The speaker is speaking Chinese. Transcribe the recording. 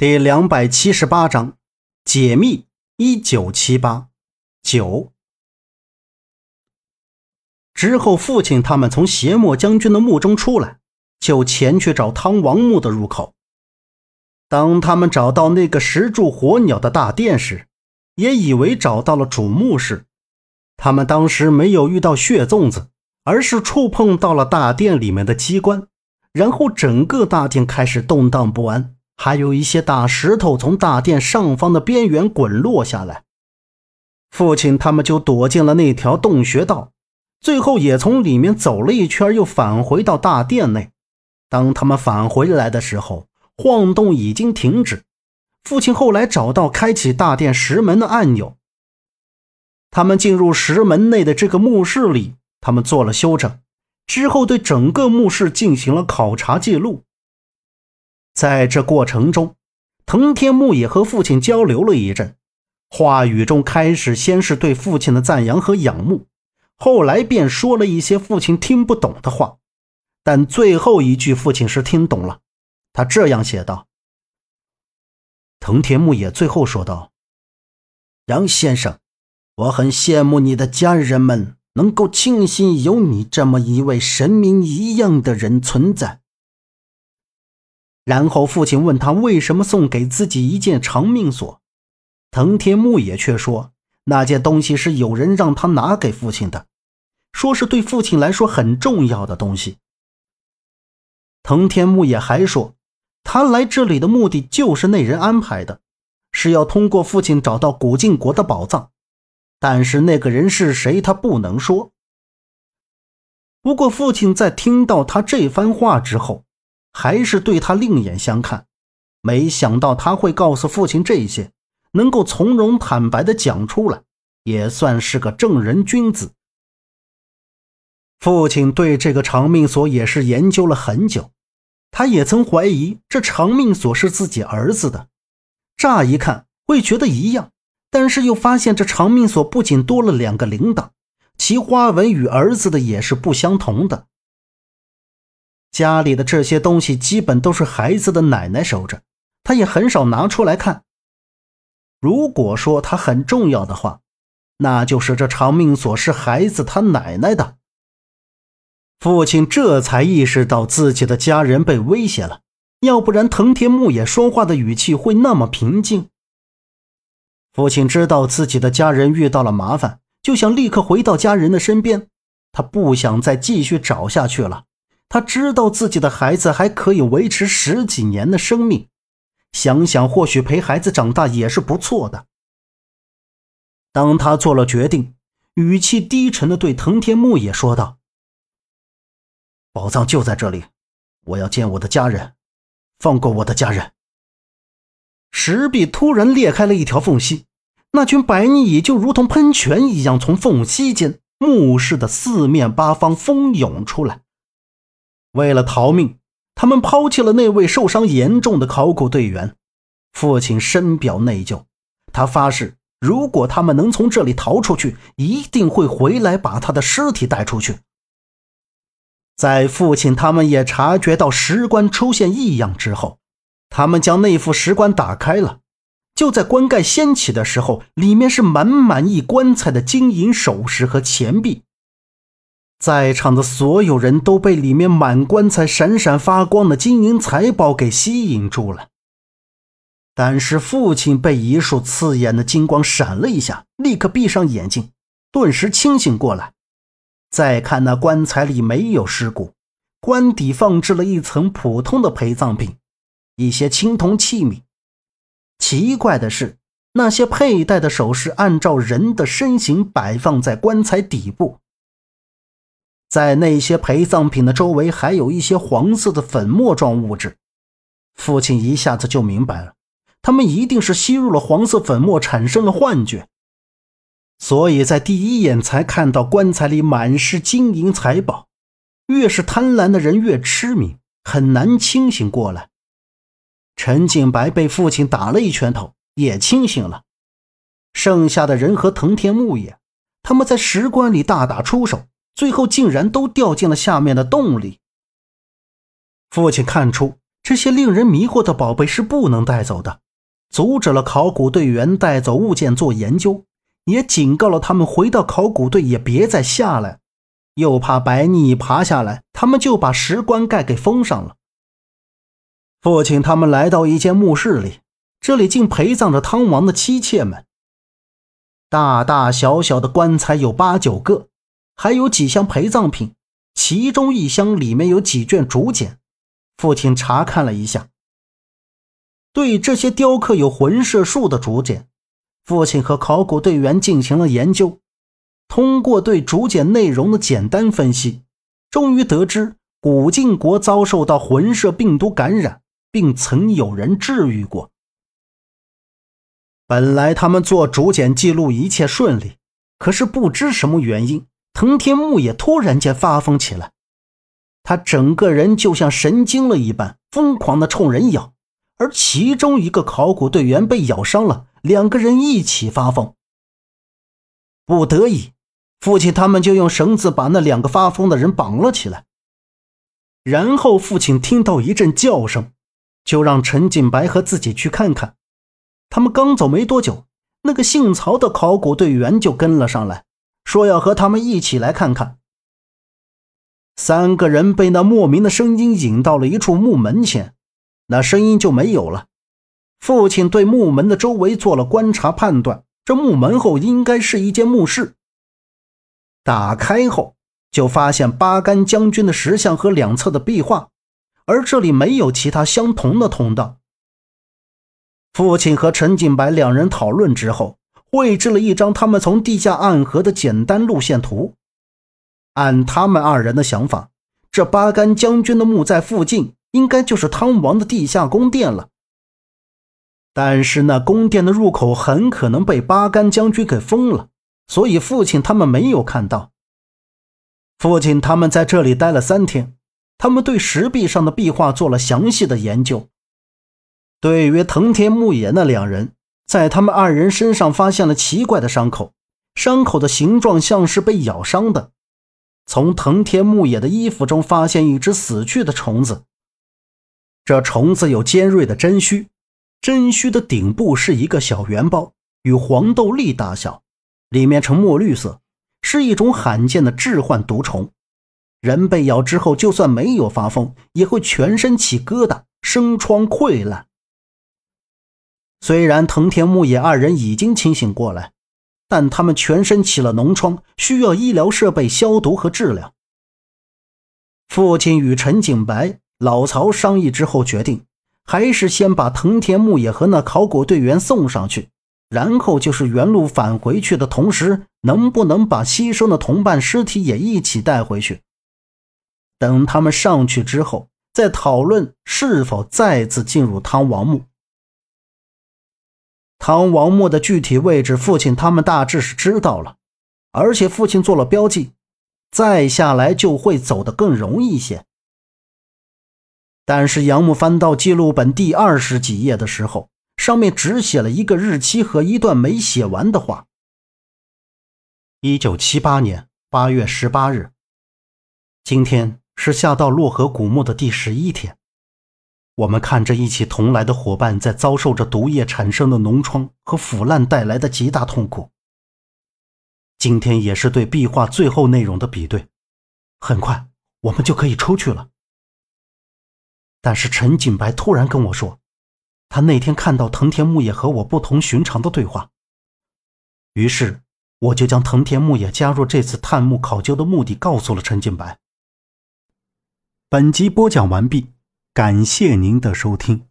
第两百七十八章解密。一九七八九之后，父亲他们从邪墨将军的墓中出来，就前去找汤王墓的入口。当他们找到那个石柱火鸟的大殿时，也以为找到了主墓室。他们当时没有遇到血粽子，而是触碰到了大殿里面的机关，然后整个大殿开始动荡不安。还有一些大石头从大殿上方的边缘滚落下来，父亲他们就躲进了那条洞穴道，最后也从里面走了一圈，又返回到大殿内。当他们返回来的时候，晃动已经停止。父亲后来找到开启大殿石门的按钮，他们进入石门内的这个墓室里，他们做了修整，之后对整个墓室进行了考察记录。在这过程中，藤天木也和父亲交流了一阵，话语中开始先是对父亲的赞扬和仰慕，后来便说了一些父亲听不懂的话，但最后一句父亲是听懂了。他这样写道：“藤田木也最后说道，杨先生，我很羡慕你的家人们能够庆幸有你这么一位神明一样的人存在。”然后父亲问他为什么送给自己一件长命锁，藤田木也却说那件东西是有人让他拿给父亲的，说是对父亲来说很重要的东西。藤田木也还说，他来这里的目的就是那人安排的，是要通过父亲找到古晋国的宝藏，但是那个人是谁他不能说。不过父亲在听到他这番话之后。还是对他另眼相看，没想到他会告诉父亲这些，能够从容坦白的讲出来，也算是个正人君子。父亲对这个长命锁也是研究了很久，他也曾怀疑这长命锁是自己儿子的，乍一看会觉得一样，但是又发现这长命锁不仅多了两个铃铛，其花纹与儿子的也是不相同的。家里的这些东西基本都是孩子的奶奶守着，他也很少拿出来看。如果说他很重要的话，那就是这长命锁是孩子他奶奶的。父亲这才意识到自己的家人被威胁了，要不然藤田木野说话的语气会那么平静。父亲知道自己的家人遇到了麻烦，就想立刻回到家人的身边，他不想再继续找下去了。他知道自己的孩子还可以维持十几年的生命，想想或许陪孩子长大也是不错的。当他做了决定，语气低沉的对藤田木也说道：“宝藏就在这里，我要见我的家人，放过我的家人。”石壁突然裂开了一条缝隙，那群白泥蚁就如同喷泉一样从缝隙间墓室的四面八方蜂涌出来。为了逃命，他们抛弃了那位受伤严重的考古队员。父亲深表内疚，他发誓，如果他们能从这里逃出去，一定会回来把他的尸体带出去。在父亲他们也察觉到石棺出现异样之后，他们将那副石棺打开了。就在棺盖掀起的时候，里面是满满一棺材的金银首饰和钱币。在场的所有人都被里面满棺材闪闪发光的金银财宝给吸引住了。但是父亲被一束刺眼的金光闪了一下，立刻闭上眼睛，顿时清醒过来。再看那棺材里没有尸骨，棺底放置了一层普通的陪葬品，一些青铜器皿。奇怪的是，那些佩戴的首饰按照人的身形摆放在棺材底部。在那些陪葬品的周围，还有一些黄色的粉末状物质。父亲一下子就明白了，他们一定是吸入了黄色粉末，产生了幻觉，所以在第一眼才看到棺材里满是金银财宝。越是贪婪的人越痴迷，很难清醒过来。陈静白被父亲打了一拳头，也清醒了。剩下的人和藤田木野，他们在石棺里大打出手。最后竟然都掉进了下面的洞里。父亲看出这些令人迷惑的宝贝是不能带走的，阻止了考古队员带走物件做研究，也警告了他们回到考古队也别再下来，又怕白逆爬下来，他们就把石棺盖给封上了。父亲他们来到一间墓室里，这里竟陪葬着汤王的妻妾们，大大小小的棺材有八九个，还有几箱陪葬品，其中一箱里面有几卷竹简。父亲查看了一下，对这些雕刻有魂射术的竹简，父亲和考古队员进行了研究。通过对竹简内容的简单分析，终于得知古晋国遭受到魂射病毒感染，并曾有人治愈过。本来他们做竹简记录一切顺利，可是不知什么原因，藤田木也突然间发疯起来。他整个人就像神经了一般，疯狂的冲人咬，而其中一个考古队员被咬伤了，两个人一起发疯。不得已，父亲他们就用绳子把那两个发疯的人绑了起来。然后父亲听到一阵叫声，就让陈锦白和自己去看看。他们刚走没多久，那个姓曹的考古队员就跟了上来，说要和他们一起来看看。三个人被那莫名的声音引到了一处木门前，那声音就没有了。父亲对木门的周围做了观察判断，这木门后应该是一间墓室。打开后，就发现八杆将军的石像和两侧的壁画，而这里没有其他相同的通道。父亲和陈景白两人讨论之后，绘制了一张他们从地下暗河的简单路线图。按他们二人的想法，这八杆将军的墓在附近，应该就是汤王的地下宫殿了。但是那宫殿的入口很可能被八杆将军给封了，所以父亲他们没有看到。父亲他们在这里待了三天，他们对石壁上的壁画做了详细的研究。对于藤田木野那两人，在他们二人身上发现了奇怪的伤口，伤口的形状像是被咬伤的。从藤田木野的衣服中发现一只死去的虫子，这虫子有尖锐的针须，针须的顶部是一个小圆包，与黄豆粒大小，里面呈墨绿色，是一种罕见的致幻毒虫。人被咬之后，就算没有发疯，也会全身起疙瘩，生疮溃烂。虽然藤田木野二人已经清醒过来。但他们全身起了脓疮，需要医疗设备消毒和治疗。父亲与陈景白、老曹商议之后，决定还是先把藤田木野和那考古队员送上去，然后就是原路返回去的同时，能不能把牺牲的同伴尸体也一起带回去？等他们上去之后，再讨论是否再次进入汤王墓。唐王墓的具体位置，父亲他们大致是知道了，而且父亲做了标记，再下来就会走得更容易些。但是杨木翻到记录本第二十几页的时候，上面只写了一个日期和一段没写完的话：一九七八年八月十八日，今天是下到洛河古墓的第十一天。我们看着一起同来的伙伴在遭受着毒液产生的脓疮和腐烂带来的极大痛苦。今天也是对壁画最后内容的比对，很快我们就可以出去了。但是陈锦白突然跟我说，他那天看到藤田木野和我不同寻常的对话，于是我就将藤田木野加入这次探墓考究的目的告诉了陈锦白。本集播讲完毕。感谢您的收听。